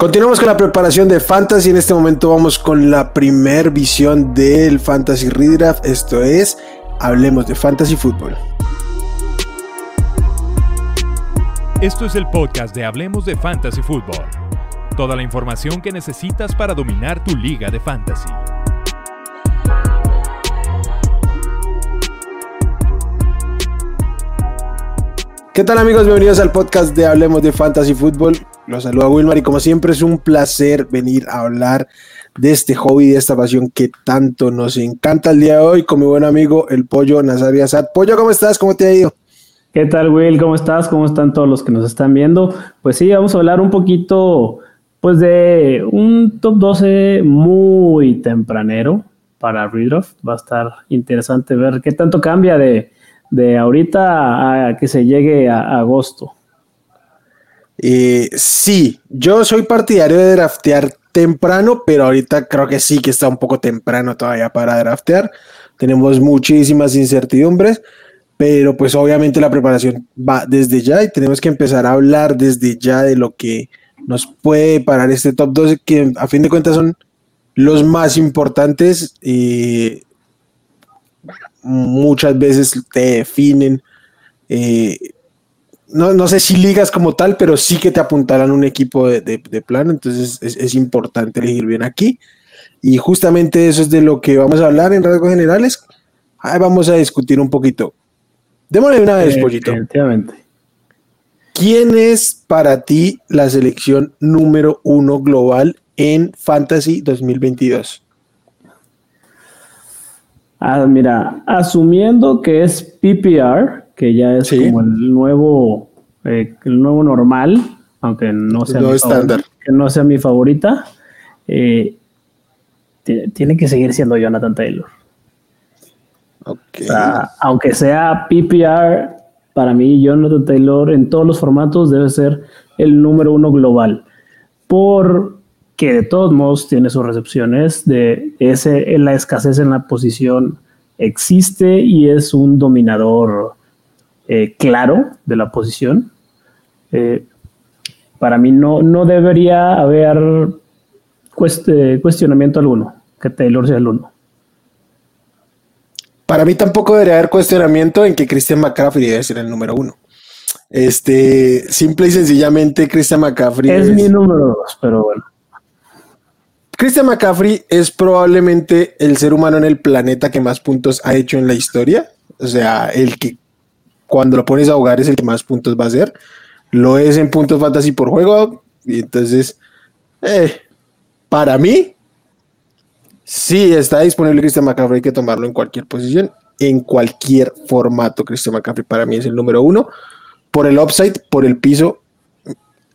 Continuamos con la preparación de Fantasy. En este momento vamos con la primer visión del Fantasy Redraft. Esto es, hablemos de Fantasy Football. Esto es el podcast de Hablemos de Fantasy Football. Toda la información que necesitas para dominar tu liga de fantasy. ¿Qué tal amigos? Bienvenidos al podcast de Hablemos de Fantasy Football. Los saluda Wilmar y como siempre es un placer venir a hablar de este hobby, de esta pasión que tanto nos encanta el día de hoy con mi buen amigo el Pollo Nazario Asad. Pollo, ¿cómo estás? ¿Cómo te ha ido? ¿Qué tal Will? ¿Cómo estás? ¿Cómo están todos los que nos están viendo? Pues sí, vamos a hablar un poquito pues de un top 12 muy tempranero para Redraft. Va a estar interesante ver qué tanto cambia de, de ahorita a que se llegue a agosto. Eh, sí, yo soy partidario de draftear temprano, pero ahorita creo que sí que está un poco temprano todavía para draftear. Tenemos muchísimas incertidumbres, pero pues obviamente la preparación va desde ya y tenemos que empezar a hablar desde ya de lo que nos puede parar este top 12, que a fin de cuentas son los más importantes y muchas veces te definen. Eh, no, sé si ligas como tal, pero sí que te apuntarán un equipo de, de, plan, entonces es, importante elegir bien aquí. Y justamente eso es de lo que vamos a hablar en rasgos generales. Ahí vamos a discutir un poquito. Démosle una vez, Pollito. ¿Quién es para ti la selección número uno global en Fantasy 2022? Ah, mira, asumiendo que es PPR, que ya es como el nuevo, eh, el nuevo normal, aunque no sea, mi, estándar. que no sea mi favorita, eh, tiene que seguir siendo Jonathan Taylor. aunque sea PPR, para mí Jonathan Taylor en todos los formatos debe ser el número uno global. Porque de todos modos tiene sus recepciones, de ese, la escasez en la posición existe y es un dominador eh, claro de la posición. Eh, para mí no, no debería haber cuestionamiento alguno que Taylor sea el uno. Para mí tampoco debería haber cuestionamiento en que Christian McCaffrey debe ser el número uno. Este, simple y sencillamente, Christian McCaffrey es, mi número dos, pero bueno. Christian McCaffrey es probablemente el ser humano en el planeta que más puntos ha hecho en la historia. O sea, el que cuando lo pones a jugar es el que más puntos va a hacer. Lo es en puntos fantasy por juego. Y entonces, eh, para mí, sí está disponible Christian McCaffrey. Hay que tomarlo en cualquier posición, en cualquier formato. Christian McCaffrey para mí es el número uno. Por el upside, por el piso.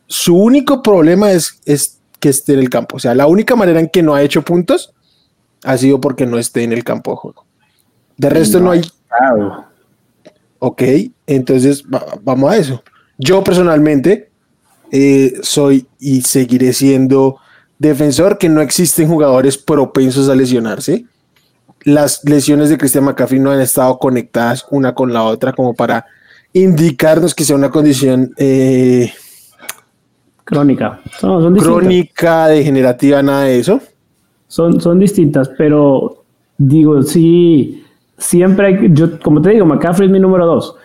Su único problema es, es que esté en el campo. O sea, la única manera en que no ha hecho puntos ha sido porque no esté en el campo de juego. De resto, no, hay. Ok, entonces vamos a eso. Yo personalmente eh, soy y seguiré siendo defensor que no existen jugadores propensos a lesionarse. Las lesiones de Cristian McCaffrey no han estado conectadas una con la otra como para indicarnos que sea una condición eh, crónica. crónica, degenerativa, nada de eso. Son, son distintas, pero digo, sí siempre hay, yo, como te digo, McCaffrey es mi número dos,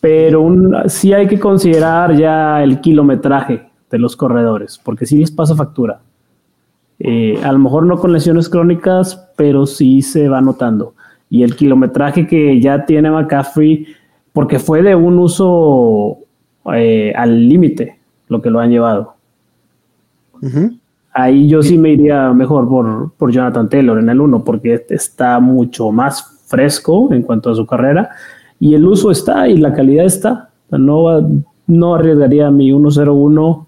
pero un, sí hay que considerar ya el kilometraje de los corredores, porque sí les pasa factura. Eh, a lo mejor no con lesiones crónicas, pero sí se va notando. Y el kilometraje que ya tiene McCaffrey, porque fue de un uso eh, al límite lo que lo han llevado. Ahí yo sí me iría mejor por, por Jonathan Taylor en el 1, porque está mucho más fresco en cuanto a su carrera y el uso está y la calidad está. No, no arriesgaría mi 1-0-1,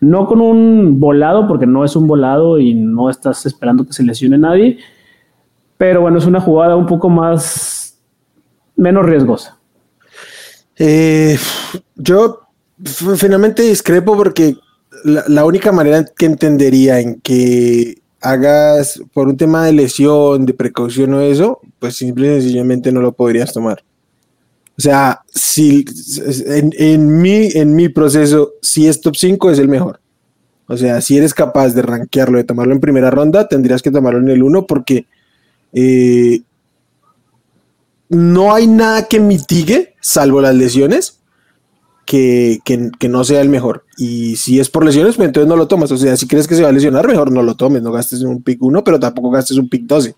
no con un volado, porque no es un volado y no estás esperando que se lesione nadie, pero bueno, es una jugada un poco más, menos riesgosa. Eh, yo finalmente discrepo porque la, la, única manera que entendería en que hagas por un tema de lesión, de precaución o eso, pues simple y sencillamente no lo podrías tomar. O sea, si en, mi, en mi proceso, si es top 5 es el mejor. O sea, si eres capaz de rankearlo, de tomarlo en primera ronda, tendrías que tomarlo en el 1 porque eh, no hay nada que mitigue, salvo las lesiones, que, no sea el mejor. Y si es por lesiones, pues entonces no lo tomas. O sea, si crees que se va a lesionar, mejor no lo tomes. No gastes un pick 1, pero tampoco gastes un pick 12.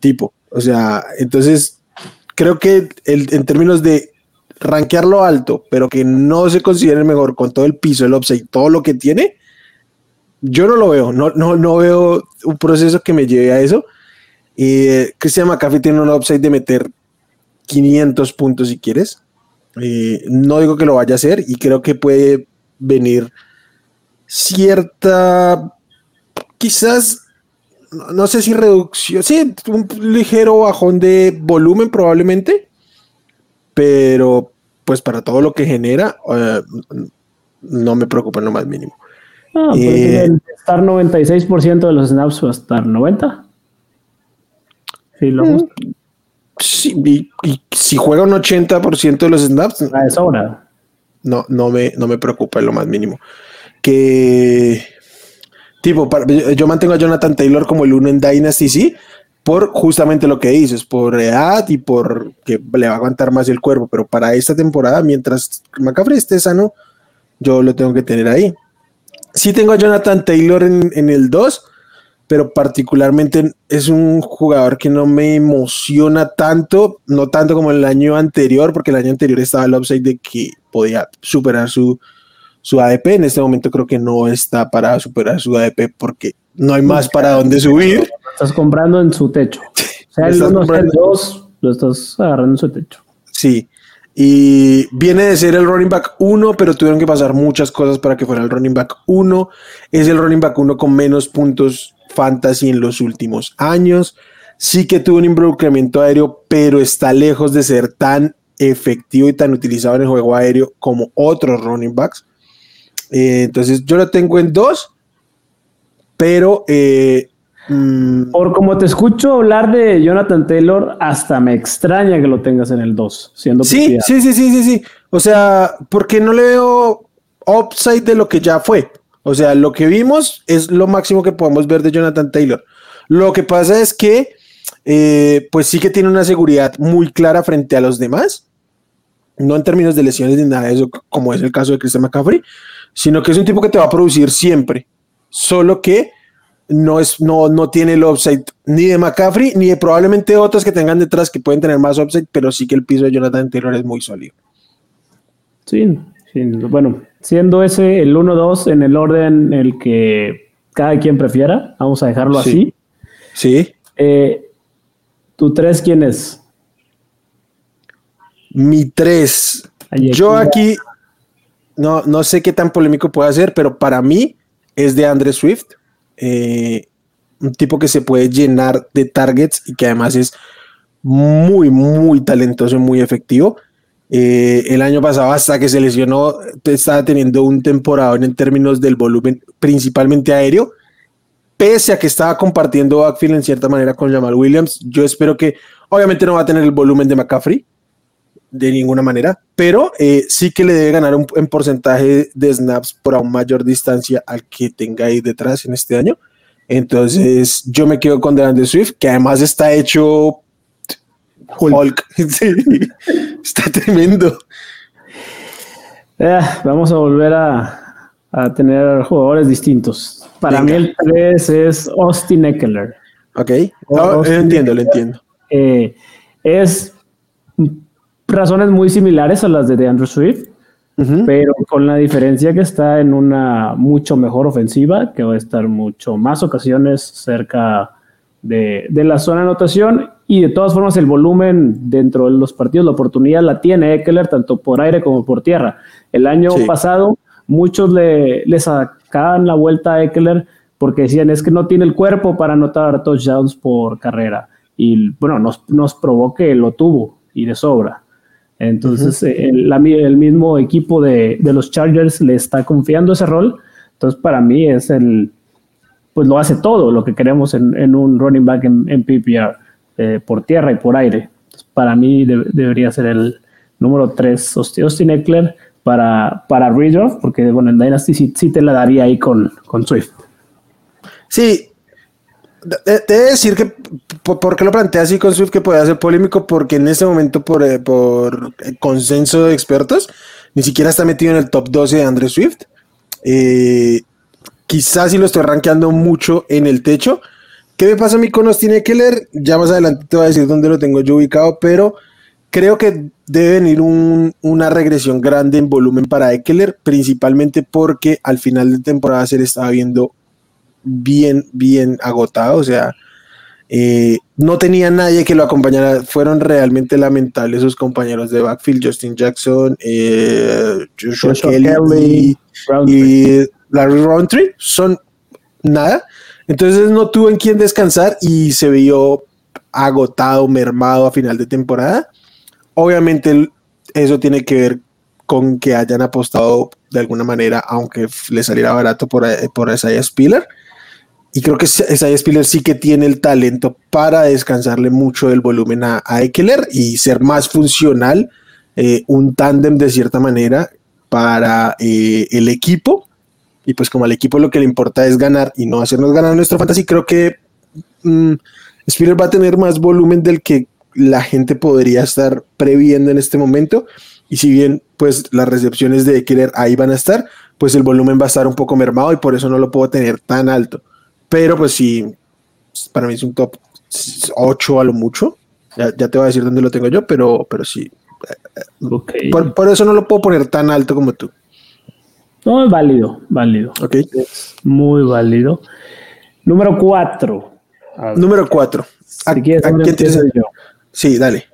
Tipo. O sea, entonces creo que en términos de rankearlo alto, pero que no se considere el mejor con todo el piso, el upside, todo lo que tiene, yo no lo veo. No, no, no veo un proceso que me lleve a eso. Eh, Christian McCaffrey tiene un upside de meter 500 puntos si quieres. Eh, no digo que lo vaya a hacer y creo que puede venir cierta, quizás, no sé si reducción, sí, un ligero bajón de volumen probablemente, pero pues para todo lo que genera, eh, no me preocupa en lo más mínimo. Ah, pues eh, estar 96% de los snaps va a estar 90. Sí, lo mm. Sí, y, si juega un 80% de los snaps. Ah, no, no me, no me preocupa en lo más mínimo. Que. Tipo, yo mantengo a Jonathan Taylor como el uno en Dynasty, sí, por justamente lo que dices, por edad y por que le va a aguantar más el cuerpo, pero para esta temporada, mientras McCaffrey esté sano, yo lo tengo que tener ahí. Sí tengo a Jonathan Taylor en, en el 2, pero particularmente es un jugador que no me emociona tanto, no tanto como el año anterior, porque el año anterior estaba el upside de que podía superar su, su ADP. En este momento creo que no está para superar su ADP porque no hay más para dónde subir. estás comprando en su techo. O sea, el 1, el 2, lo estás agarrando en su techo. Sí. Y viene de ser el running back 1, pero tuvieron que pasar muchas cosas para que fuera el running back 1. Es el running back 1 con menos puntos fantasy en los últimos años. Sí que tuvo un involucramiento aéreo, pero está lejos de ser tan efectivo y tan utilizado en el juego aéreo como otros running backs. Eh, entonces yo lo tengo en dos, pero... Eh, mm, Por como te escucho hablar de Jonathan Taylor, hasta me extraña que lo tengas en el 2, siendo Sí, sí, sí, sí, sí, sí. O sea, porque no le veo upside de lo que ya fue. O sea, lo que vimos es lo máximo que podemos ver de Jonathan Taylor. Lo que pasa es que, eh, pues sí que tiene una seguridad muy clara frente a los demás, no en términos de lesiones ni nada de eso, como es el caso de Christian McCaffrey, sino que es un tipo que te va a producir siempre, solo que no, es, no, no tiene el upside ni de McCaffrey ni de probablemente otros que tengan detrás que pueden tener más upside, pero sí que el piso de Jonathan Taylor es muy sólido. Sí, sí bueno, siendo ese el 1-2 en el orden el que cada quien prefiera, vamos a dejarlo así. Sí. Eh, ¿Tu 3 quién es? Mi 3. Yo aquí no, no sé qué tan polémico puede ser, pero para mí es de Andre Swift. Eh, un tipo que se puede llenar de targets y que además es muy, muy talentoso y muy efectivo. Eh, el año pasado, hasta que se lesionó, estaba teniendo un temporada en términos del volumen, principalmente aéreo, pese a que estaba compartiendo backfield en cierta manera con Jamal Williams. Yo espero que, obviamente, no va a tener el volumen de McCaffrey de ninguna manera, pero eh, sí que le debe ganar un, en porcentaje de snaps por aún mayor distancia al que tenga ahí detrás en este año. Entonces, yo me quedo con DeAndre Swift, que además está hecho Hulk. está tremendo. Eh, vamos a volver a, tener jugadores distintos. Para mí el 3 es Austin Eckler. Ok, lo entiendo, lo entiendo. Eh, es razones muy similares a las de DeAndre Swift, pero con la diferencia que está en una mucho mejor ofensiva, que va a estar mucho más ocasiones cerca de, de la zona de anotación y de todas formas el volumen dentro de los partidos, la oportunidad la tiene Eckler tanto por aire como por tierra. El año pasado muchos le, le, sacaban la vuelta a Eckler porque decían es que no tiene el cuerpo para anotar touchdowns por carrera. Y bueno, nos, nos probó que lo tuvo y de sobra. Entonces el, el, mismo equipo de, de, los Chargers le está confiando ese rol. Entonces para mí es el, pues lo hace todo lo que queremos en, en un running back en, en PPR. Eh, por tierra y por aire. para mí debería ser el número 3, Austin Eckler, para, para redraft, porque bueno, en Dynasty sí, te la daría ahí con, con Swift. Sí, Debe decir que, ¿por qué lo plantea así con Swift que puede ser polémico? Porque en este momento, por, eh, por consenso de expertos, ni siquiera está metido en el top 12 de Andrew Swift. Eh, quizás si lo estoy rankeando mucho en el techo. ¿Qué me pasa a mí con Austin leer Ya más adelante te voy a decir dónde lo tengo yo ubicado, pero creo que debe venir una regresión grande en volumen para Eckler, principalmente porque al final de temporada se le estaba viendo bien, bien agotado, o sea, eh, no tenía nadie que lo acompañara, fueron realmente lamentables sus compañeros de backfield, Justin Jackson, eh, Joshua, Kelly, y, Larry Roundtree, son nada, entonces no tuvo en quién descansar y se vio agotado, mermado a final de temporada. Obviamente eso tiene que ver con que hayan apostado de alguna manera, aunque le saliera barato por, por Isaiah Spiller. Y creo que Isaiah Spiller sí que tiene el talento para descansarle mucho del volumen a, a y ser más funcional, eh, un tándem de cierta manera para eh, el equipo. Y pues como al equipo lo que le importa es ganar y no hacernos ganar nuestro fantasy, creo que mm, Spiller va a tener más volumen del que la gente podría estar previendo en este momento. Y si bien pues las recepciones de Eckler ahí van a estar, pues el volumen va a estar un poco mermado y por eso no lo puedo tener tan alto. Pero pues sí, para mí es un top 8 a lo mucho. Ya, te voy a decir dónde lo tengo yo, pero, pero sí. Por, eso no lo puedo poner tan alto como tú. No, es válido, válido. Ok. muy válido. Número 4. Número 4. ¿A, quién yo? Sí, dale.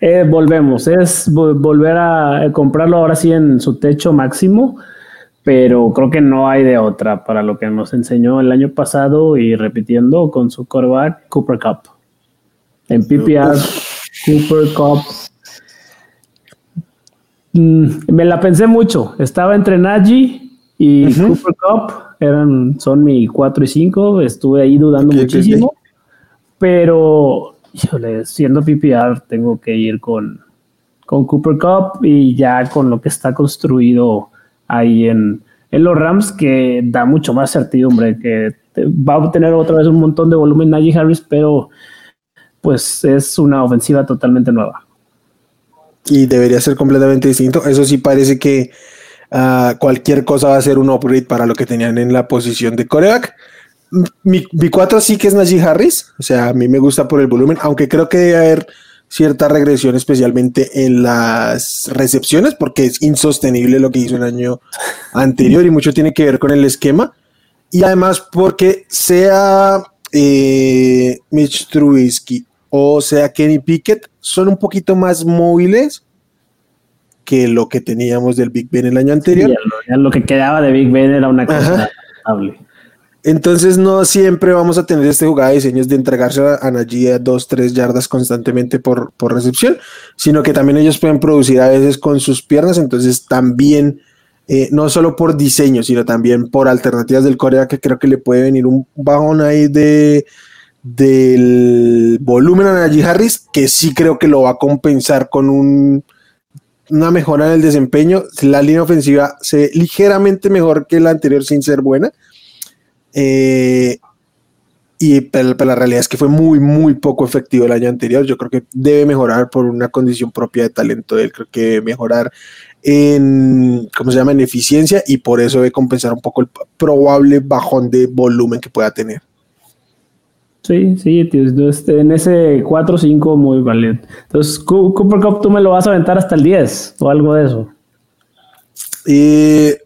Eh, volvemos, es volver a comprarlo ahora sí en su techo máximo pero creo que no hay de otra para lo que nos enseñó el año pasado y repitiendo con su quarterback Cooper Cup. En PPR, Cooper Cup. Mm, me la pensé mucho. Estaba entre Najee y Cooper Cup. Eran, son mi 4 y 5. Estuve ahí dudando muchísimo. Pero, siendo PPR, tengo que ir con, con Cooper Cup y ya con lo que está construido ahí en, los Rams que da mucho más certidumbre, que va a tener otra vez un montón de volumen Najee Harris, pero pues es una ofensiva totalmente nueva. Y debería ser completamente distinto. Eso sí parece que ah, cualquier cosa va a ser un upgrade para lo que tenían en la posición de coreback. Mi, mi 4 sí que es Najee Harris, o sea, a mí me gusta por el volumen, aunque creo que debe haber cierta regresión, especialmente en las recepciones, porque es insostenible lo que hizo el año anterior y mucho tiene que ver con el esquema. Y además porque sea eh, Mitch Trubisky o sea Kenny Pickett, son un poquito más móviles que lo que teníamos del Big Ben el año anterior. lo, que quedaba de Big Ben era una cosa entonces no siempre vamos a tener este jugada de diseños de entregarse a, Najee a dos, tres yardas constantemente por, por recepción, sino que también ellos pueden producir a veces con sus piernas, entonces también eh, no solo por diseño, sino también por alternativas del Corea que creo que le puede venir un bajón ahí de del volumen a Najee Harris, que sí creo que lo va a compensar con un, una mejora en el desempeño. La línea ofensiva se ve ligeramente mejor que la anterior sin ser buena. Eh, y pero, la realidad es que fue muy, muy poco efectivo el año anterior. Yo creo que debe mejorar por una condición propia de talento él. Creo que debe mejorar en, ¿cómo se llama?, en eficiencia y por eso debe compensar un poco el probable bajón de volumen que pueda tener. Sí, sí, este, en ese 4 5 muy valiente. Entonces, Cooper Cup, tú me lo vas a aventar hasta el 10 o algo de eso. Eh,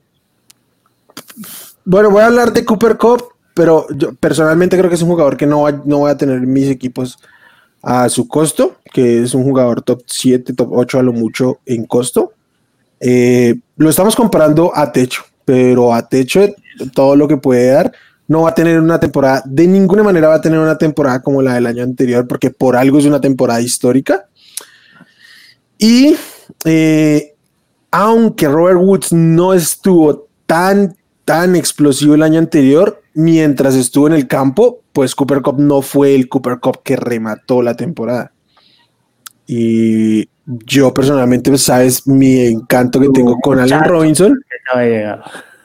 bueno, voy a hablar de Cooper Cup, pero yo personalmente creo que es un jugador que no, va, no voy a tener mis equipos a su costo, que es un jugador top 7, top 8 a lo mucho en costo. Eh, lo estamos comparando a techo, pero a techo todo lo que puede dar no va a tener una temporada, de ninguna manera va a tener una temporada como la del año anterior, porque por algo es una temporada histórica. Y eh, aunque Robert Woods no estuvo tan, tan explosivo el año anterior, mientras estuvo en el campo, pues Cooper Cup no fue el Cooper Cup que remató la temporada. Y yo personalmente, pues, sabes, mi encanto que tengo con Allen Robinson.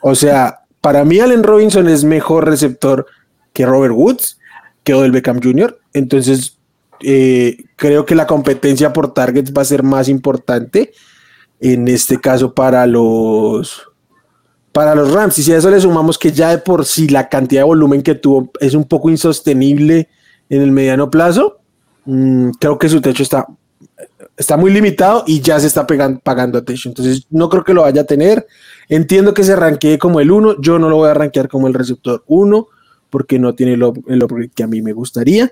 O sea, para mí Allen Robinson es mejor receptor que Robert Woods, que Odell Beckham Jr. Entonces, eh, creo que la competencia por targets va a ser más importante en este caso para los para los Rams. Y si a eso le sumamos que ya de por sí la cantidad de volumen que tuvo es un poco insostenible en el mediano plazo, mm, creo que su techo está, está muy limitado y ya se está pagando a techo. Entonces no creo que lo vaya a tener. Entiendo que se arranquee como el 1, yo no lo voy a arranquear como el receptor 1 porque no tiene el, el que a mí me gustaría.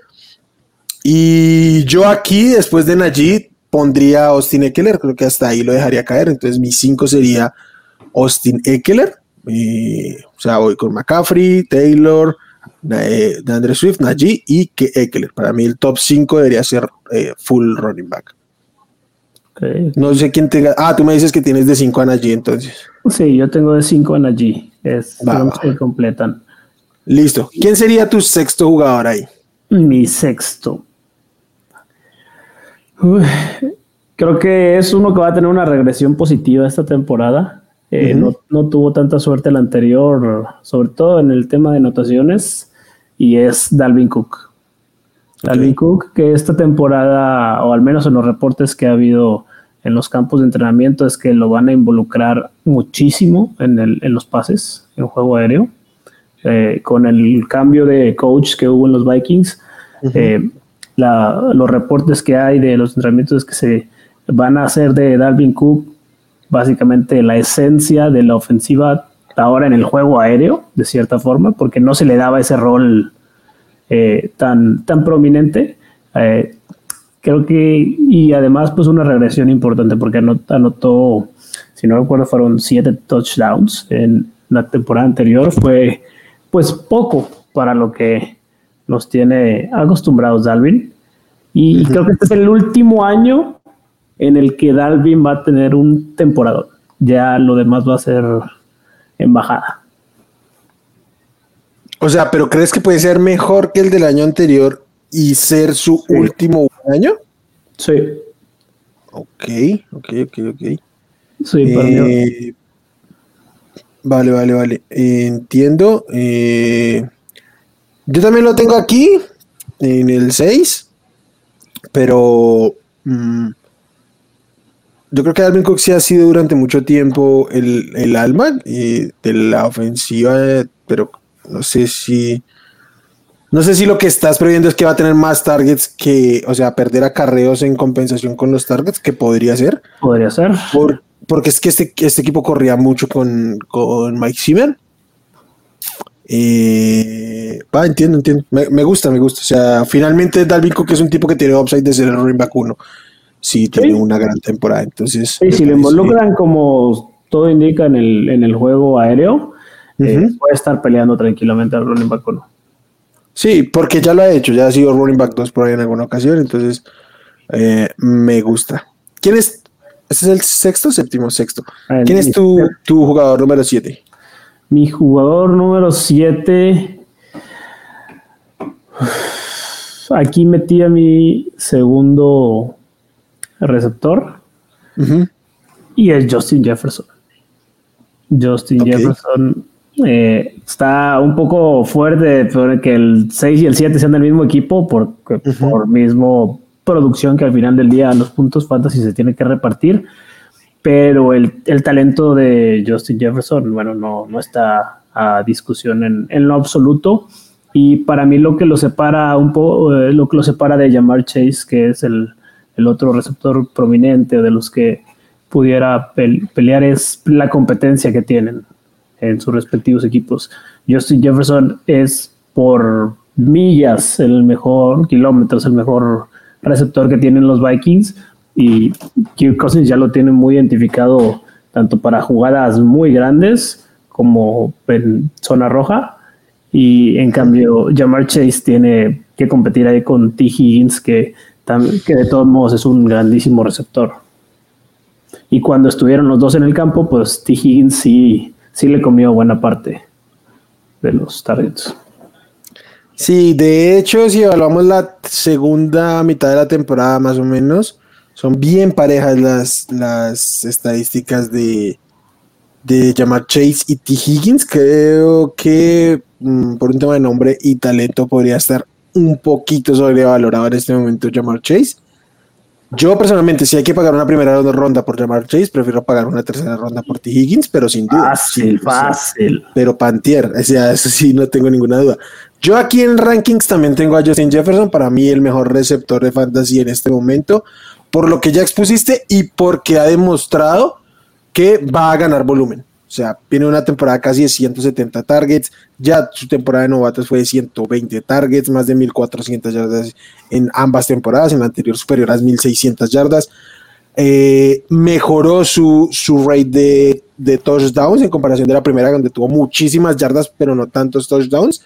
Y yo aquí, después de Najee, pondría a Austin Eckler, creo que hasta ahí lo dejaría caer, entonces mi 5 sería Austin Eckler, o sea, voy con McCaffrey, Taylor, eh, Swift, Najee y que Eckler. Para mí el top 5 debería ser eh, full running back. No sé quién tenga. Ah, tú me dices que tienes de 5 a Najee entonces. Sí, yo tengo de 5 a Najee. Es que completan. Listo. ¿Quién sería tu sexto jugador ahí? Mi sexto creo que es uno que va a tener una regresión positiva esta temporada. Eh, no, tuvo tanta suerte el anterior, sobre todo en el tema de anotaciones, y es Dalvin Cook. Dalvin Cook, que esta temporada, o al menos en los reportes que ha habido en los campos de entrenamiento, es que lo van a involucrar muchísimo en, el, en los pases, en juego aéreo. Eh, con el cambio de coach que hubo en los Vikings, los reportes que hay de los entrenamientos que se van a hacer de Dalvin Cook básicamente la esencia de la ofensiva ahora en el juego aéreo, de cierta forma, porque no se le daba ese rol eh, tan, tan prominente. Eh, creo que, y además, pues una regresión importante, porque anotó, si no recuerdo, fueron siete touchdowns en la temporada anterior. Fue, pues, poco para lo que nos tiene acostumbrados Dalvin. Y creo que este es el último año en el que Dalvin va a tener un temporada. Ya lo demás va a ser embajada. O sea, pero ¿crees que puede ser mejor que el del año anterior y ser su último año? Sí. Ok, ok, ok, ok. Sí, eh, Vale, vale, vale. entiendo. Eh, yo también lo tengo aquí, en el 6, pero mm, yo creo que Alvin Cook sí ha sido durante mucho tiempo el, el alma de la ofensiva, pero no sé si... No sé si lo que estás previendo es que va a tener más targets que, o sea, perder acarreos en compensación con los targets, que podría ser. Podría ser. porque es que este, este equipo corría mucho con, con Mike Zimmer. Eh, entiendo, entiendo. Me, gusta, me gusta. O sea, finalmente Dalvin Cook es un tipo que tiene upside de ser el running back 1. Sí, tiene una gran temporada. Entonces, sí, si lo involucran como todo indica en el, en el juego aéreo, eh, puede estar peleando tranquilamente al running back 1. Sí, porque ya lo ha hecho, ya ha sido running back 2 por ahí en alguna ocasión, entonces eh, me gusta. ¿Quién es? ¿Este es el sexto séptimo? Sexto. ¿Quién es tu, tu jugador número 7? Mi jugador número 7. Aquí metí a mi segundo receptor. Y es Justin Jefferson. Justin Jefferson eh, está un poco fuerte que el 6 y el 7 sean del mismo equipo porque, por mismo producción que al final del día los puntos fantasy se tiene que repartir. Pero el, el, talento de Justin Jefferson, bueno, no, no está a discusión en, en, lo absoluto. Y para mí lo que lo separa un poco, eh, lo que lo separa de Jamar Chase, que es el, el otro receptor prominente de los que pudiera pelear, es la competencia que tienen en sus respectivos equipos. Justin Jefferson es por millas el mejor, kilómetros, el mejor receptor que tienen los Vikings, y Kirk Cousins ya lo tiene muy identificado tanto para jugadas muy grandes como en zona roja y en cambio Jamar Chase tiene que competir ahí con T. Higgins que, que de todos modos es un grandísimo receptor. Y cuando estuvieron los dos en el campo, pues T. Higgins sí, sí le comió buena parte de los targets. Sí, de hecho, si evaluamos la segunda mitad de la temporada más o menos, Son bien parejas las, las estadísticas de, de Jamar Chase y T. Higgins. Creo que mm, por un tema de nombre y talento podría estar un poquito sobrevalorado en este momento Jamar Chase. Yo personalmente, si hay que pagar una primera ronda por Jamar Chase, prefiero pagar una tercera ronda por T. Higgins, pero sin duda. Fácil, fácil. pero Pantier, o sea, eso sí, no tengo ninguna duda. Yo aquí en rankings también tengo a Justin Jefferson, para mí el mejor receptor de fantasy en este momento, por lo que ya expusiste y porque ha demostrado que va a ganar volumen. O sea, tiene una temporada casi de 170 targets. Ya su temporada de novatos fue de 120 targets, más de 1400 yardas en ambas temporadas. En la anterior superior a 1600 yardas. Eh, mejoró su, su rate de, de, touchdowns en comparación de la primera, donde tuvo muchísimas yardas, pero no tantos touchdowns.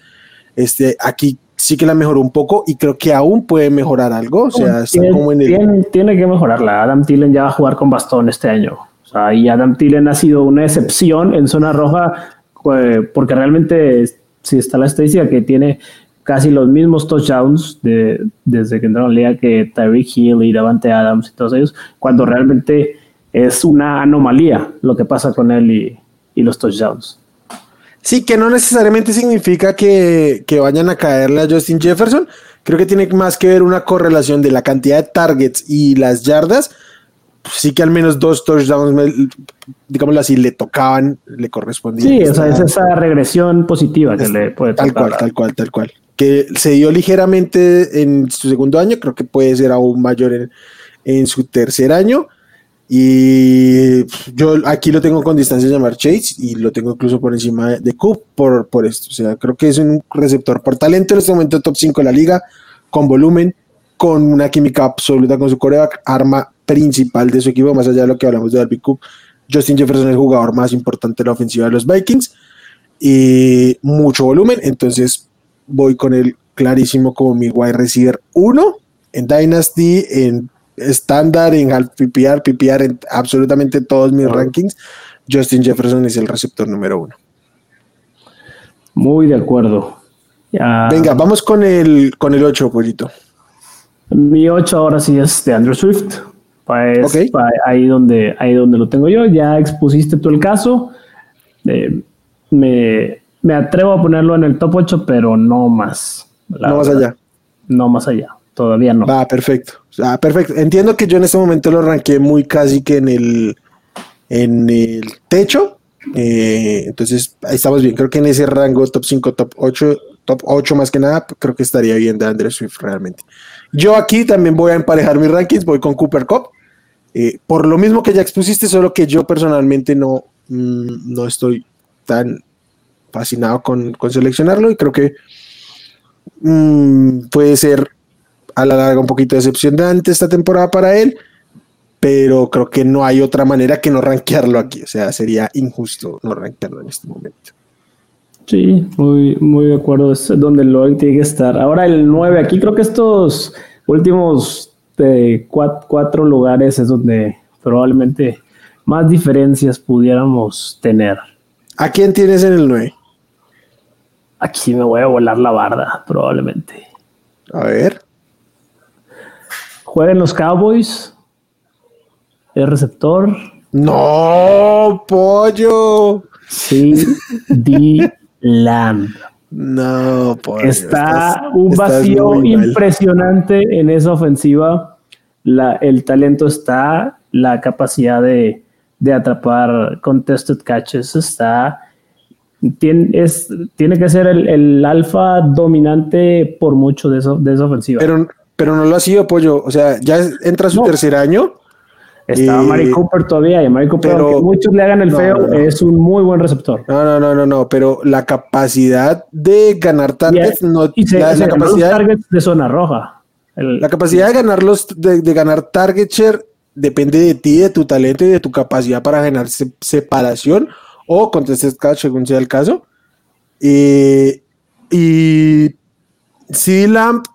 Este, aquí sí que la mejoró un poco y creo que aún puede mejorar algo. O sea, tiene, como en el... tiene, tiene que mejorarla. Adam Thielen ya va a jugar con bastón este año. Sea, y Adam Thielen ha sido una excepción en zona roja eh, porque realmente si está la estadística que tiene casi los mismos touchdowns de, desde que entraron en liga que Tyreek Hill y Davante Adams y todos ellos, cuando realmente es una anomalía lo que pasa con él y, y los touchdowns. Sí, que no necesariamente significa que, que, vayan a caerle a Justin Jefferson. Creo que tiene más que ver una correlación de la cantidad de targets y las yardas sí que al menos dos touchdowns, digámoslo así, le tocaban, le correspondían. Sí, o sea, es esa regresión positiva que le puede Tal cual, tal cual, tal cual. Que se dio ligeramente en su segundo año, creo que puede ser aún mayor en, en su tercer año. Y yo aquí lo tengo con distancia de llamar Chase y lo tengo incluso por encima de Coop por, por esto. O sea, creo que es un receptor por talento en este momento top 5 de la liga, con volumen, con una química absoluta con su coreback, arma principal de su equipo, más allá de lo que hablamos de Dalvin Cook. Justin Jefferson es el jugador más importante de la ofensiva de los Vikings y mucho volumen, entonces voy con el clarísimo como mi wide receiver 1 en Dynasty, en estándar, en half PPR, PPR, en absolutamente todos mis rankings. Justin Jefferson es el receptor número uno. Muy de acuerdo. Venga, vamos con el, con el 8, pollito. Mi 8 ahora sí es de Andrew Swift. Pues ahí, donde, ahí donde lo tengo yo, ya expusiste tú el caso. Eh, me, me, atrevo a ponerlo en el top 8, pero no más. No más allá. No más allá, todavía no. Va, perfecto. Ah, perfecto. Entiendo que yo en este momento lo arranqué muy casi que en el, en el techo. Eh, entonces, ahí estamos bien. Creo que en ese rango top 5, top 8, top 8 más que nada, creo que estaría bien de Andrew Swift realmente. Yo aquí también voy a emparejar mis rankings, voy con Cooper Cup. Eh, por lo mismo que ya expusiste, solo que yo personalmente no, mm, no estoy tan fascinado con, seleccionarlo y creo que mm, puede ser a la larga un poquito decepcionante esta temporada para él, pero creo que no hay otra manera que no rankearlo aquí, o sea, sería injusto no rankearlo en este momento. Sí, muy, muy de acuerdo, es donde lo tiene que estar. Ahora el 9, aquí creo que estos últimos este, cuatro, lugares es donde probablemente más diferencias pudiéramos tener. ¿A quién tienes en el 9? Aquí me voy a volar la barda, probablemente. A ver. Juegan los Cowboys. El receptor. No, pollo. Sí, D. Lamb. No, pues. Está un vacío impresionante en esa ofensiva. La, el talento está, la capacidad de, de atrapar contested catches está. Tiene, es, tiene que ser el, el alfa dominante por mucho de, eso, de esa ofensiva. Pero, pero no lo ha sido, Pollo. O sea, ya entra su tercer año Estaba Mari Cooper todavía, y Mari Cooper, pero, muchos le hagan el feo, es un muy buen receptor. No, no, no, no, no, pero la capacidad de ganar targets no y la, capacidad targets de zona roja. La capacidad de ganar de, de, ganar target share depende de ti, de tu talento y de tu capacidad para ganar separación o contestar catch según sea el caso. y si Lamp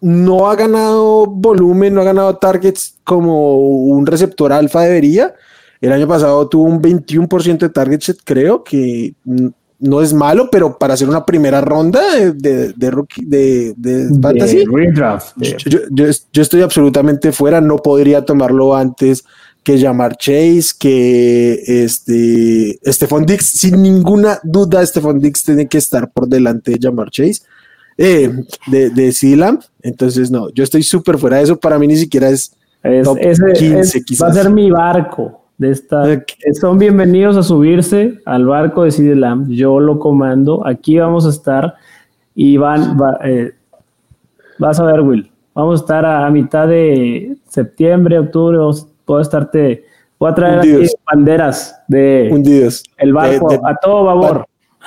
no ha ganado volumen, no ha ganado targets como un receptor alfa debería. El año pasado tuvo un 21% de targets, creo que mm, no es malo, pero para hacer una primera ronda de, de, rookie, de, de fantasy, yo, yo, estoy absolutamente fuera, no podría tomarlo antes que llamar Chase, que este Stephon Dix, sin ninguna duda, Stephon Dix tiene que estar por delante de llamar Chase, eh, de, de Entonces, no, yo estoy súper fuera de eso. Para mí ni siquiera es, top 15, quizás. Va a ser mi barco de esta. Son bienvenidos a subirse al barco de CD Yo lo comando. Aquí vamos a estar y van. Eh, vas a ver, Will. Vamos a estar a, mitad de septiembre, octubre. Puedo estarte. Voy a traer banderas de Hundidos. el barco a todo vapor.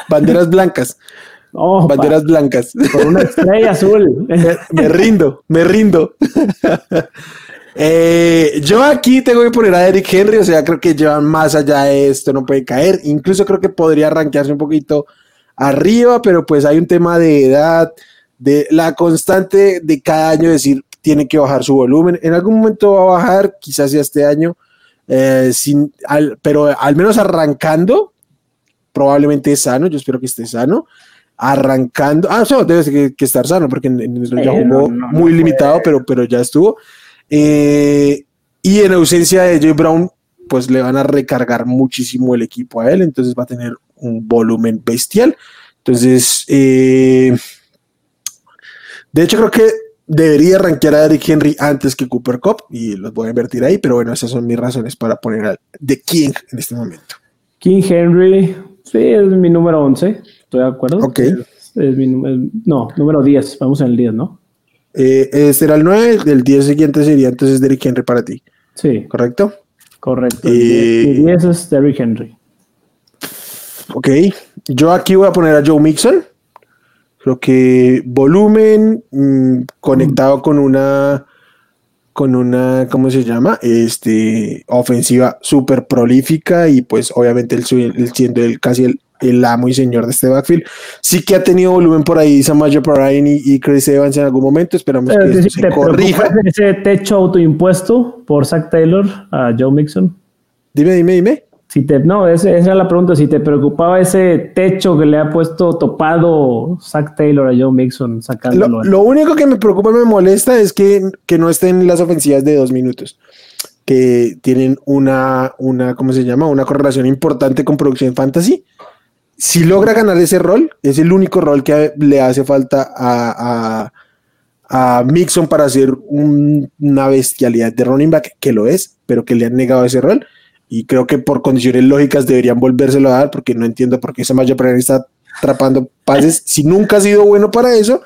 Banderas blancas. Oh, banderas blancas. Con una estrella azul. me, rindo, me rindo. Eh, yo aquí tengo que poner a Eric Henry, o sea, creo que llevan más allá de esto, no puede caer. Incluso creo que podría arranquearse un poquito arriba, pero pues hay un tema de edad, de la constante de cada año decir, tiene que bajar su volumen. En algún momento va a bajar, quizás sea este año, eh, sin, pero al menos arrancando, probablemente es sano, yo espero que esté sano. Arrancando, ah, no, debe que, estar sano, porque en, en ya jugó muy limitado, pero, pero ya estuvo. Eh, y en ausencia de Jay Brown, pues le van a recargar muchísimo el equipo a él, entonces va a tener un volumen bestial. Entonces, eh, de hecho creo que debería rankear a Eric Henry antes que Cooper Cup y los voy a invertir ahí, pero bueno, esas son mis razones para poner a The King en este momento. King Henry, sí, es mi número 11, estoy de acuerdo. Ok. Es, mi, no, número 10, vamos en el 10, ¿no? Eh, este era el 9, el 10 siguiente sería entonces Derrick Henry para ti. Sí. ¿Correcto? Correcto. El 10 es Derrick Henry. Ok. Yo aquí voy a poner a Joe Mixon. Creo que volumen mm, conectado con una con una, ¿cómo se llama? Este, ofensiva súper prolífica y pues obviamente el siendo el, casi el, el amo y señor de este backfield. Sí que ha tenido volumen por ahí Samaje Perrine y, Chris Evans en algún momento. Esperamos que se corrija. ese techo autoimpuesto por Zach Taylor a Joe Mixon? Dime, dime, dime. Si te, no, esa, era la pregunta. Si te preocupaba ese techo que le ha puesto topado Zach Taylor a Joe Mixon sacándolo. Lo, único que me preocupa y me molesta es que, que no estén las ofensivas de dos minutos que tienen una, una, ¿cómo se llama? Una correlación importante con producción fantasy si logra ganar ese rol, es el único rol que le hace falta a, a, Mixon para hacer una bestialidad de running back, que lo es, pero que le han negado ese rol. Y creo que por condiciones lógicas deberían volvérselo a dar, porque no entiendo por qué esa Maya está atrapando pases si nunca ha sido bueno para eso.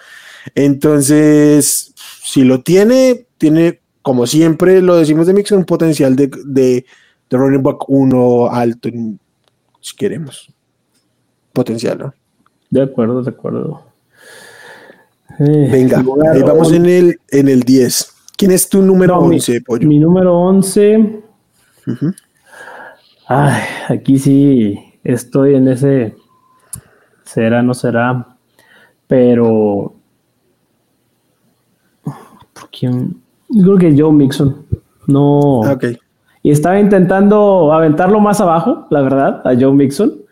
Entonces, si lo tiene, tiene, como siempre lo decimos de Mixon, un potencial de, de running back uno alto, si queremos potencial, ¿no? De acuerdo, de acuerdo. Eh, Venga, ahí vamos en el, en el 10. ¿Quién es tu número 11, mi, Pollo? Mi número 11. Ay, aquí sí estoy en ese será, no será, pero ¿por quién? Creo que Joe Mixon. No. Ah, ok. Y estaba intentando aventarlo más abajo, la verdad, a Joe Mixon.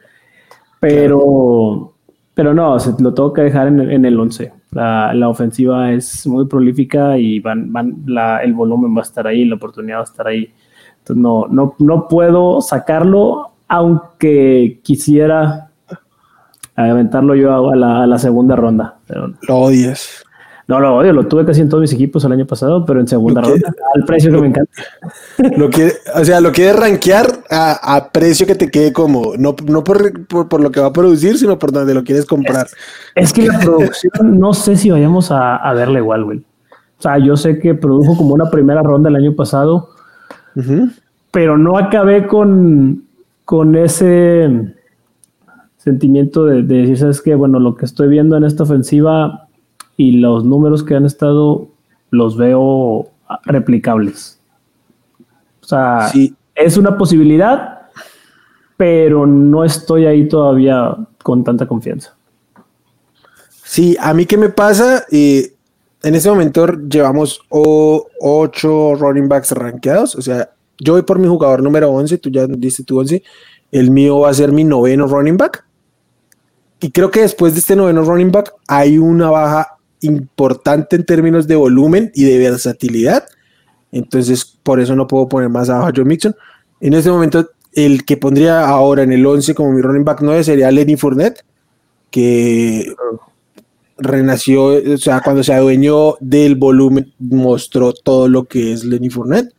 Pero, pero no, se lo tengo que dejar en, el 11. La, la, ofensiva es muy prolífica y van, van la, el volumen va a estar ahí, la oportunidad va a estar ahí. Entonces no, no, no puedo sacarlo, aunque quisiera aventarlo yo a la, a la segunda ronda. Pero, lo odias. No, lo odio, lo tuve casi en todos mis equipos el año pasado, pero en segunda ronda, al precio que me encanta. Lo quiere, o sea, lo quieres rankear a, precio que te quede como, no, no por, por, lo que va a producir, sino por donde lo quieres comprar. Es, que la producción, no sé si vayamos a, a, verla igual, güey. O sea, yo sé que produjo como una primera ronda el año pasado, pero no acabé con, con ese sentimiento de, de decir, sabes que, bueno, lo que estoy viendo en esta ofensiva y los números que han estado los veo replicables. O sea, es una posibilidad, pero no estoy ahí todavía con tanta confianza. Sí, a mí qué me pasa, y en este momento llevamos ocho running backs rankeados, o sea, yo voy por mi jugador número 11, tú ya diste tu 11, el mío va a ser mi noveno running back. Y creo que después de este noveno running back hay una baja importante en términos de volumen y de versatilidad. Entonces, por eso no puedo poner más abajo a Joe Mixon. En este momento, el que pondría ahora en el 11 como mi running back 9 sería Lenny Fournette, que renació, o sea, cuando se adueñó del volumen, mostró todo lo que es Lenny Fournette.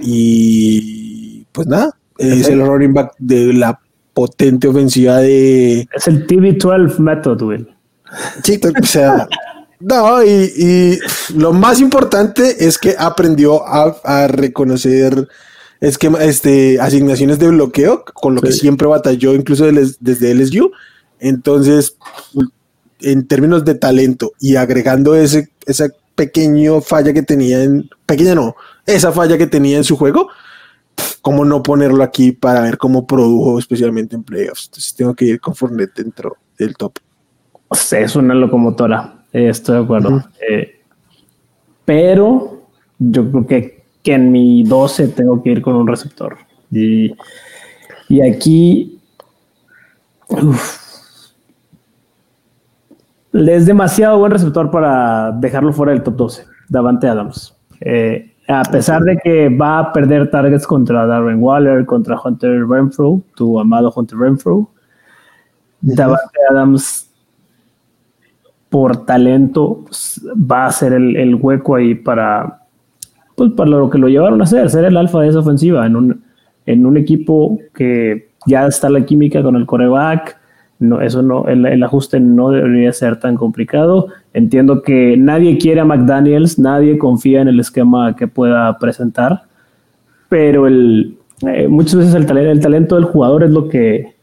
Y pues nada, es el running back de la potente ofensiva de. Es el TV12 method, güey. Sí, o sea. No, y, lo más importante es que aprendió a, reconocer esquema, este, asignaciones de bloqueo, con lo que siempre batalló, incluso desde LSU. Entonces, en términos de talento y agregando ese, esa pequeño falla que tenía en. Pequeña no, esa falla que tenía en su juego, cómo no ponerlo aquí para ver cómo produjo, especialmente en playoffs. Entonces tengo que ir con Fournette dentro del top. es una locomotora, eh, estoy de acuerdo. Eh, pero yo creo que, que, en mi 12 tengo que ir con un receptor. Y, y aquí es demasiado buen receptor para dejarlo fuera del top 12, Davante Adams. Eh, a pesar de que va a perder targets contra Darren Waller, contra Hunter Renfro, tu amado Hunter Renfro, Davante Adams, por talento, va a ser el, hueco ahí para, pues, para lo que lo llevaron a hacer, ser el alfa de esa ofensiva en un, en un equipo que ya está la química con el coreback, no, eso no, el, ajuste no debería ser tan complicado. Entiendo que nadie quiere a McDaniels, nadie confía en el esquema que pueda presentar, pero el, eh, muchas veces el, el, talento del jugador es lo que,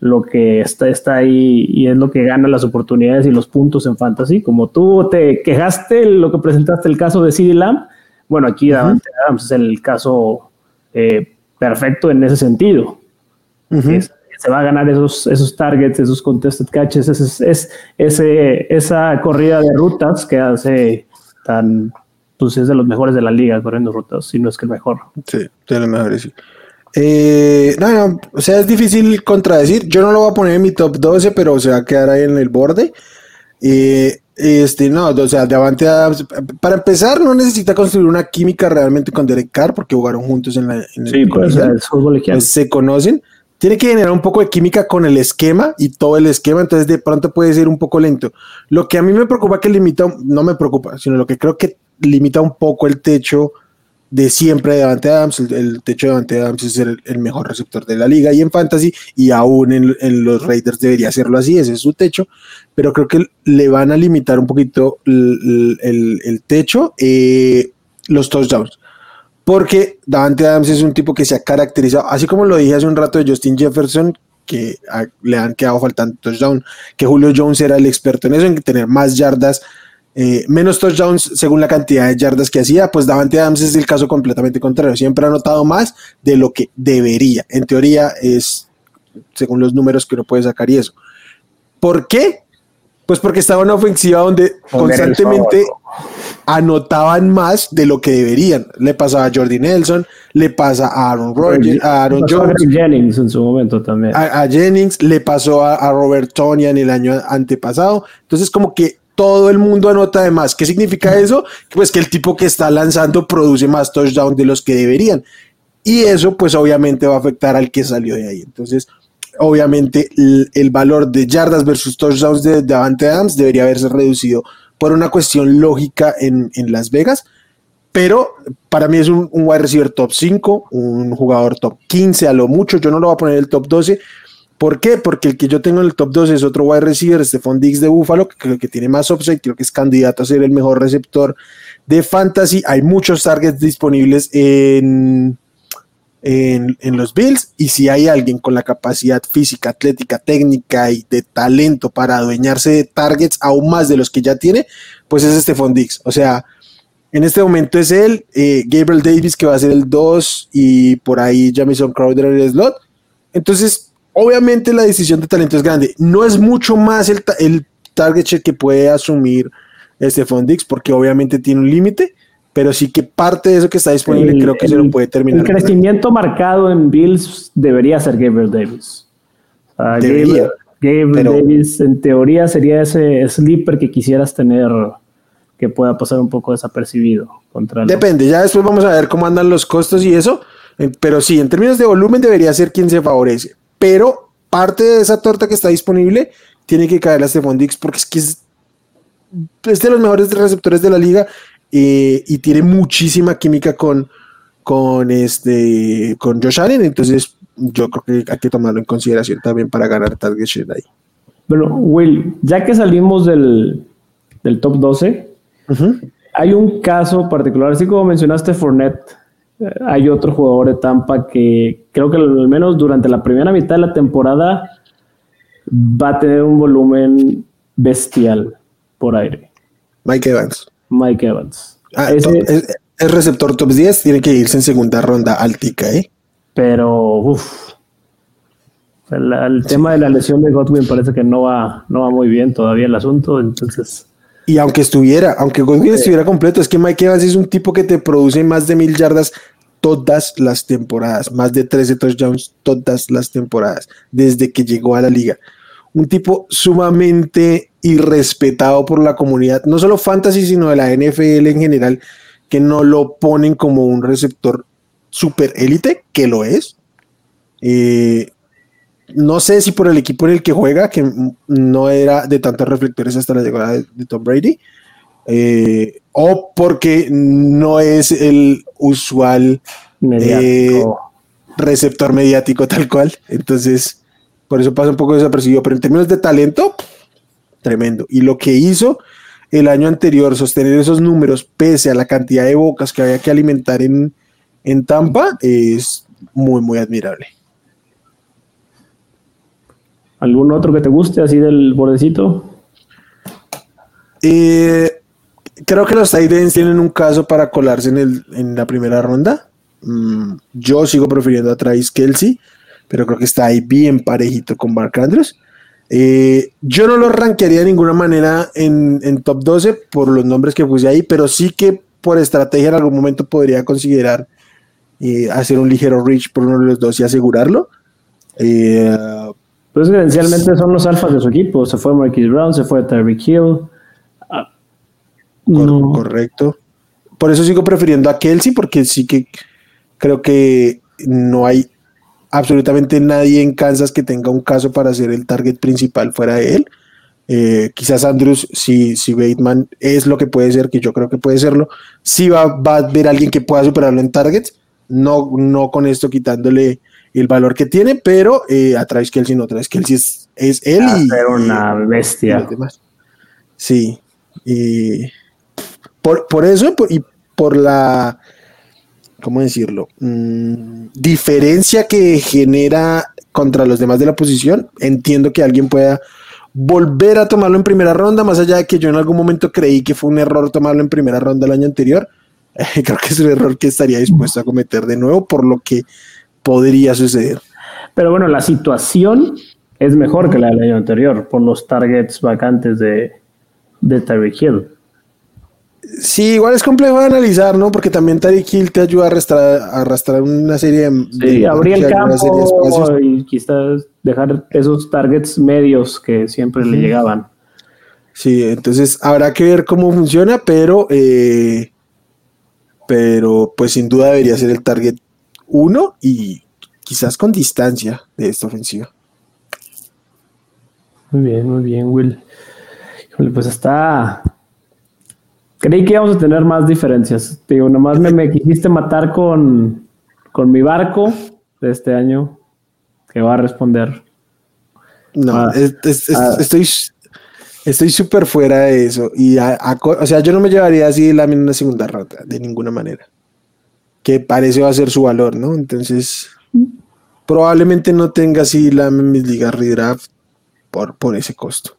lo que está, está ahí y es lo que gana las oportunidades y los puntos en fantasy. Como tú te quejaste, lo que presentaste el caso de CD Lamb, bueno, aquí es el caso eh, perfecto en ese sentido se va a ganar esos, esos targets, esos contested catches, es, es, ese, esa corrida de rutas que hace tan, pues es de los mejores de la liga corriendo rutas, si no es que el mejor. Sí, de los mejores, sí. Eh, no, no, o sea, es difícil contradecir. Yo no lo voy a poner en mi top 12, pero se va a quedar ahí en el borde. Eh, este, no, o sea, de Avante para empezar, no necesita construir una química realmente con Derek Carr, porque jugaron juntos en la. En sí, pues, el fútbol pues, se conocen tiene que generar un poco de química con el esquema y todo el esquema, entonces de pronto puede ser un poco lento. Lo que a mí me preocupa que limita, no me preocupa, sino lo que creo que limita un poco el techo de siempre de Davante Adams. El, techo de Davante Adams es el, el, mejor receptor de la liga y en fantasy, y aún en, los Raiders debería serlo así, ese es su techo, pero creo que le van a limitar un poquito el, techo eh, los touchdowns porque Davante Adams es un tipo que se ha caracterizado, así como lo dije hace un rato de Justin Jefferson, que le han quedado faltando touchdown, que Julio Jones era el experto en eso, en tener más yardas, eh, menos touchdowns según la cantidad de yardas que hacía, pues Davante Adams es el caso completamente contrario, siempre ha anotado más de lo que debería, en teoría es según los números que uno puede sacar y eso. ¿Por qué? Pues porque estaba en una ofensiva donde constantemente anotaban más de lo que deberían. Le pasaba a Jordi Nelson, le pasa a Aaron Rodgers, a Aaron Jones. A Jennings en su momento también. A, Jennings, le pasó a, Robert Tonya en el año antepasado. Entonces, como que todo el mundo anota de más. ¿Qué significa eso? Pues que el tipo que está lanzando produce más touchdowns de los que deberían. Y eso, pues obviamente va a afectar al que salió de ahí. Entonces, obviamente el, valor de yardas versus touchdowns de Davante Adams debería haberse reducido por una cuestión lógica en, Las Vegas, pero para mí es un, wide receiver top 5, un jugador top 15 a lo mucho, yo no lo voy a poner en el top 12. ¿Por qué? Porque el que yo tengo en el top 12 es otro wide receiver, Stephon Diggs de Buffalo, que creo que tiene más upside, creo que es candidato a ser el mejor receptor de fantasy. Hay muchos targets disponibles en, en, los Bills y si hay alguien con la capacidad física, atlética, técnica y de talento para adueñarse de targets aún más de los que ya tiene, pues es Stephon Diggs. O sea, en este momento es él, eh, Gabriel Davis que va a ser el 2 y por ahí Jamison Crowder en el slot. Entonces, obviamente la decisión de talento es grande. No es mucho más el, el target share que puede asumir Stephon Diggs porque obviamente tiene un límite pero sí que parte de eso que está disponible creo que se lo puede terminar. El crecimiento marcado en Bills debería ser Gabriel Davis. debería. Gabriel Davis, en teoría, sería ese sleeper que quisieras tener que pueda pasar un poco desapercibido contra Depende, ya después vamos a ver cómo andan los costos y eso, eh, pero sí, en términos de volumen debería ser quien se favorece, pero parte de esa torta que está disponible tiene que caer a Stephon Dix porque es que es, de los mejores receptores de la liga eh, y tiene muchísima química con, con, este, con Josh Allen, entonces yo creo que hay que tomarlo en consideración también para ganar target share ahí. Bueno, Will, ya que salimos del, del top 12, hay un caso particular, así como mencionaste Fournette, hay otro jugador de Tampa que creo que al menos durante la primera mitad de la temporada va a tener un volumen bestial por aire. Mike Evans. Mike Evans. Ah, es, receptor top 10, tiene que irse en segunda ronda altica, ¿eh? Pero, uff. El, tema de la lesión de Godwin parece que no va, no va muy bien todavía el asunto, entonces. Y aunque estuviera, aunque Godwin estuviera completo, es que Mike Evans es un tipo que te produce más de mil yardas todas las temporadas, más de 13 touchdowns todas las temporadas, desde que llegó a la liga. Un tipo sumamente irrespetado por la comunidad, no solo fantasy, sino de la NFL en general, que no lo ponen como un receptor super élite, que lo es. Eh, no sé si por el equipo en el que juega, que no era de tantos reflectores hasta la llegada de, Tom Brady, eh, o porque no es el usual eh, receptor mediático tal cual. Entonces, por eso pasa un poco desapercibido. Pero en términos de talento, tremendo. Y lo que hizo el año anterior, sostener esos números pese a la cantidad de bocas que había que alimentar en, en Tampa, es muy, muy admirable. ¿Algún otro que te guste así del bordecito? Eh, creo que los Titans tienen un caso para colarse en, el, en la primera ronda. Mm, yo sigo prefiriendo a Travis Kelsey, pero creo que está ahí bien parejito con Mark Andrews. Eh, yo no lo rankearía de ninguna manera en, en, top 12 por los nombres que puse ahí, pero sí que por estrategia en algún momento podría considerar eh, hacer un ligero reach por uno de los dos y asegurarlo. Eh, pues esencialmente son los alfas de su equipo. Se fue Marquis Brown, se fue Tyreek Hill. Ah, correcto. Por eso sigo prefiriendo a Kelsey, porque sí que creo que no hay absolutamente nadie en Kansas que tenga un caso para ser el target principal fuera de él. Eh, quizás Andrews, si, si Bateman es lo que puede ser, que yo creo que puede serlo, sí va, va a ver a alguien que pueda superarlo en targets, no, no con esto quitándole el valor que tiene, pero eh, a Travis Kelsey no, Travis Kelsey es, es él y, una bestia. sí, y por, por eso y por la ¿cómo decirlo? Mm, diferencia que genera contra los demás de la posición, entiendo que alguien pueda volver a tomarlo en primera ronda, más allá de que yo en algún momento creí que fue un error tomarlo en primera ronda el año anterior. creo que es un error que estaría dispuesto a cometer de nuevo por lo que podría suceder. Pero bueno, la situación es mejor que la del año anterior por los targets vacantes de, de Tyreek Hill. Sí, igual es complejo de analizar, ¿no? Porque también Tariq Hill te ayuda a arrastrar, a arrastrar una serie de. Sí, abrir el campo y quizás dejar esos targets medios que siempre le llegaban. Sí, entonces habrá que ver cómo funciona, pero. Eh, pero pues sin duda debería ser el target 1 y quizás con distancia de esta ofensiva. Muy bien, muy bien, Will. Pues está Creí que íbamos a tener más diferencias. Digo, nomás me, me quisiste matar con, mi barco de este año, que va a responder. No, ah, ah. estoy estoy súper fuera de eso. Y o sea, yo no me llevaría así la en una segunda ronda, de ninguna manera. Que parece va a ser su valor, ¿no? Entonces, probablemente no tenga así la mis ligas redraft por, por ese costo.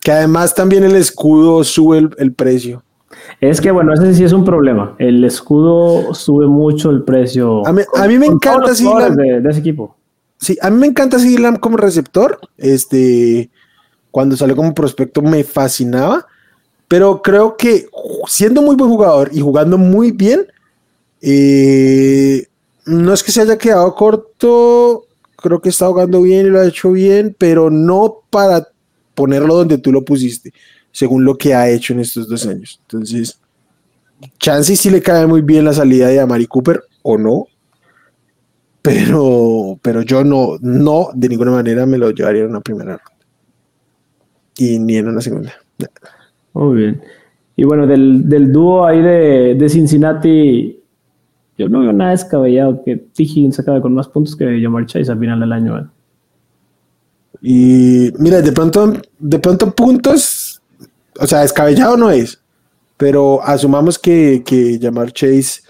Que además también el escudo sube el, precio. Es que bueno, ese sí es un problema. El escudo sube mucho el precio. A mí, me encanta de, de, ese equipo. Sí, a mí me encanta Silam como receptor. Este, cuando salió como prospecto me fascinaba. Pero creo que siendo muy buen jugador y jugando muy bien, eh, no es que se haya quedado corto creo que está jugando bien y lo ha hecho bien, pero no para ponerlo donde tú lo pusiste, según lo que ha hecho en estos dos años. Entonces, chance si le cae muy bien la salida de Amari Cooper o no, pero, pero yo no, no, de ninguna manera me lo llevaría en una primera ronda. Y ni en una segunda. Muy bien. Y bueno, del, del dúo ahí de, Cincinnati, yo no veo nada descabellado que T. Higgins acabe con más puntos que Jamar Chase al final del año. Y mira, de pronto, de pronto puntos, o sea, descabellado no es, pero asumamos que, que Jamar Chase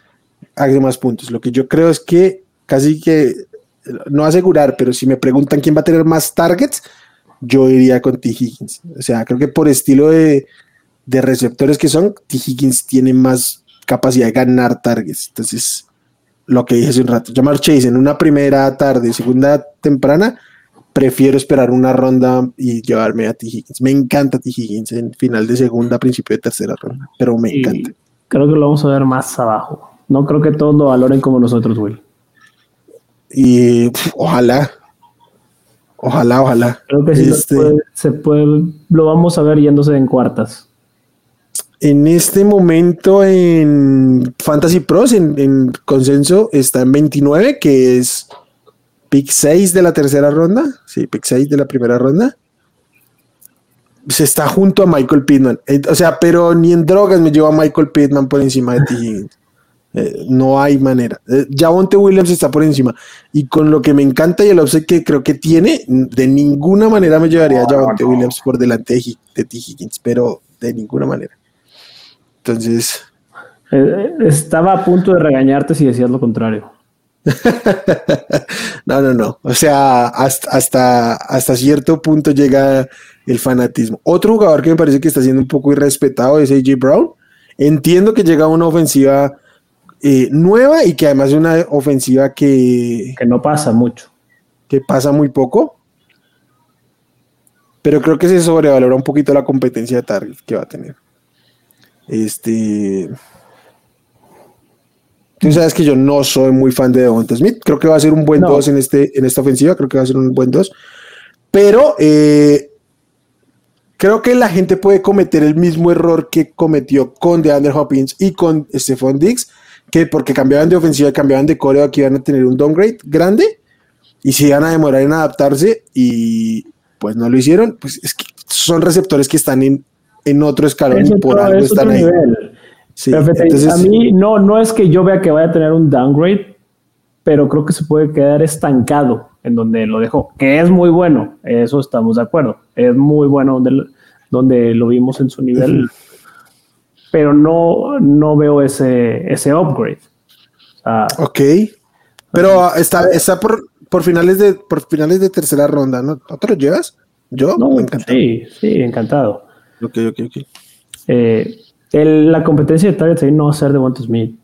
haga más puntos. Lo que yo creo es que casi que, no asegurar, pero si me preguntan quién va a tener más targets, yo iría con T. Higgins. O sea, creo que por estilo de, de receptores que son, T. Higgins tiene más capacidad de ganar targets. Entonces, lo que dije hace un rato, Jamar Chase en una primera tarde, segunda temprana, prefiero esperar una ronda y llevarme a T. Higgins. Me encanta T. Higgins en final de segunda, principio de tercera ronda, pero me encanta. Creo que lo vamos a ver más abajo. No creo que todos lo valoren como nosotros, Will. Y ojalá, ojalá, ojalá. Creo que sí este, se puede, lo vamos a ver yéndose en cuartas. En este momento en Fantasy Pros, en, en, consenso, está en 29, que es pick 6 de la tercera ronda. Sí, pick 6 de la primera ronda. Se está junto a Michael Pittman. Eh, o sea, pero ni en drogas me lleva a Michael Pittman por encima de ti. Eh, no hay manera. Eh, Javonte Williams está por encima. Y con lo que me encanta y el offset que creo que tiene, de ninguna manera me llevaría a Javonte Williams por delante de, de T. Higgins, pero de ninguna manera. Entonces. Eh, estaba a punto de regañarte si decías lo contrario. no, no, no. O sea, hasta, hasta, hasta cierto punto llega el fanatismo. Otro jugador que me parece que está siendo un poco irrespetado es AJ Brown. Entiendo que llega una ofensiva eh, nueva y que además es una ofensiva que... Que no pasa mucho. Que pasa muy poco. Pero creo que se sobrevalora un poquito la competencia de target que va a tener. Este... Tú sabes que yo no soy muy fan de Devonta Smith. Creo que va a ser un buen 2 en, este, en esta ofensiva. Creo que va a ser un buen 2. Pero eh, creo que la gente puede cometer el mismo error que cometió con DeAndre Hopkins y con Stephon Diggs que porque cambiaban de ofensiva, cambiaban de coreo, aquí iban a tener un downgrade grande y se iban a demorar en adaptarse y pues no lo hicieron, pues es que son receptores que están en, en otro escalón y por algo están ahí. a mí no, no es que yo vea que vaya a tener un downgrade, pero creo que se puede quedar estancado en donde lo dejó, que es muy bueno, eso estamos de acuerdo, es muy bueno donde, donde lo vimos en su nivel pero no, no veo ese, ese upgrade. ok. Pero está, está por, por, finales de, por finales de tercera ronda, ¿no? ¿No te lo llevas? Yo, no, encantado. Sí, sí, encantado. Ok, ok, ok. Eh, la competencia de targets ahí no va a ser de Walt Smith.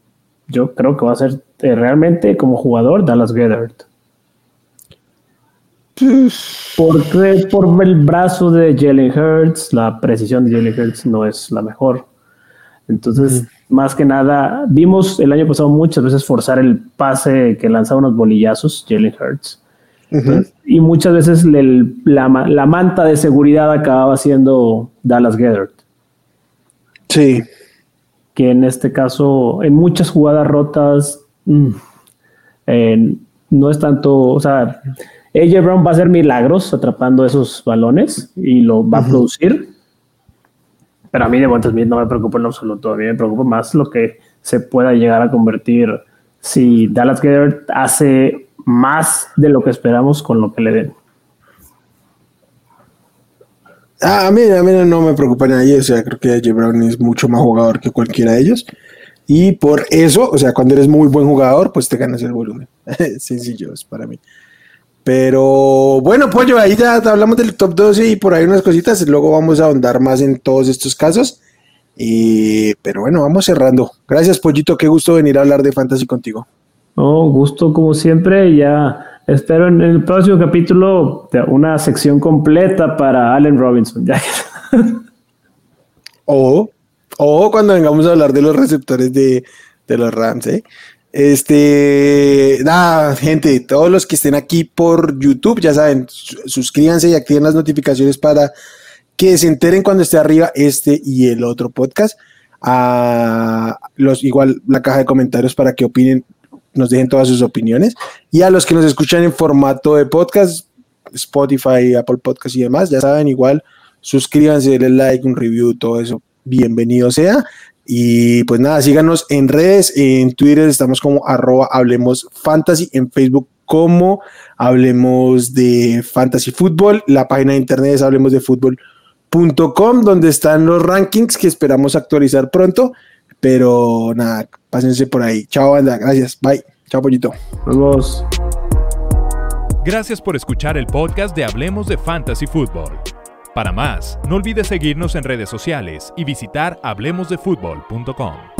Yo creo que va a ser eh, realmente como jugador Dallas Gethert. Porque por el brazo de Jalen Hurts, la precisión de Jalen Hurts no es la mejor. Entonces, más que nada, vimos el año pasado muchas veces forzar el pase que lanzaba unos bolillazos, Jalen Hurts. Y muchas veces la, manta de seguridad acababa siendo Dallas Gethert. Sí. Que en este caso, en muchas jugadas rotas, mm, no es tanto, o sea, AJ Brown va a hacer milagros atrapando esos balones y lo va a producir pero a mí de Devonta Smith no me preocupa en absoluto. A mí me preocupa más lo que se pueda llegar a convertir si Dallas Gedert hace más de lo que esperamos con lo que le den. Ah, a mí, a mí no me preocupa nadie. O sea, creo que AJ Brown es mucho más jugador que cualquiera de ellos. Y por eso, o sea, cuando eres muy buen jugador, pues te ganas el volumen. Sencillo es para mí. Pero bueno, Pollo, ahí ya hablamos del top 12 y por ahí unas cositas. Luego vamos a ahondar más en todos estos casos. Y, pero bueno, vamos cerrando. Gracias, Pollito. Qué gusto venir a hablar de fantasy contigo. Oh, gusto como siempre. Ya espero en el próximo capítulo una sección completa para Allen Robinson. o, o cuando vengamos a hablar de los receptores de, de los Rams, ¿eh? Este, nada, gente, todos los que estén aquí por YouTube, ya saben, suscríbanse y activen las notificaciones para que se enteren cuando esté arriba este y el otro podcast. A los, igual la caja de comentarios para que opinen, nos dejen todas sus opiniones. Y a los que nos escuchan en formato de podcast, Spotify, Apple Podcast y demás, ya saben, igual suscríbanse, denle like, un review, todo eso, bienvenido sea. Y pues nada, síganos en redes, en Twitter estamos como arroba Hablemos Fantasy, en Facebook como Hablemos de Fantasy Fútbol, la página de internet es hablemos de fútbol.com, donde están los rankings que esperamos actualizar pronto. Pero nada, pásense por ahí. Chao, banda. Gracias. Bye. Chao, pollito. Vamos. Gracias por escuchar el podcast de Hablemos de Fantasy Fútbol. Para más, no olvides seguirnos en redes sociales y visitar hablemosdefutbol.com.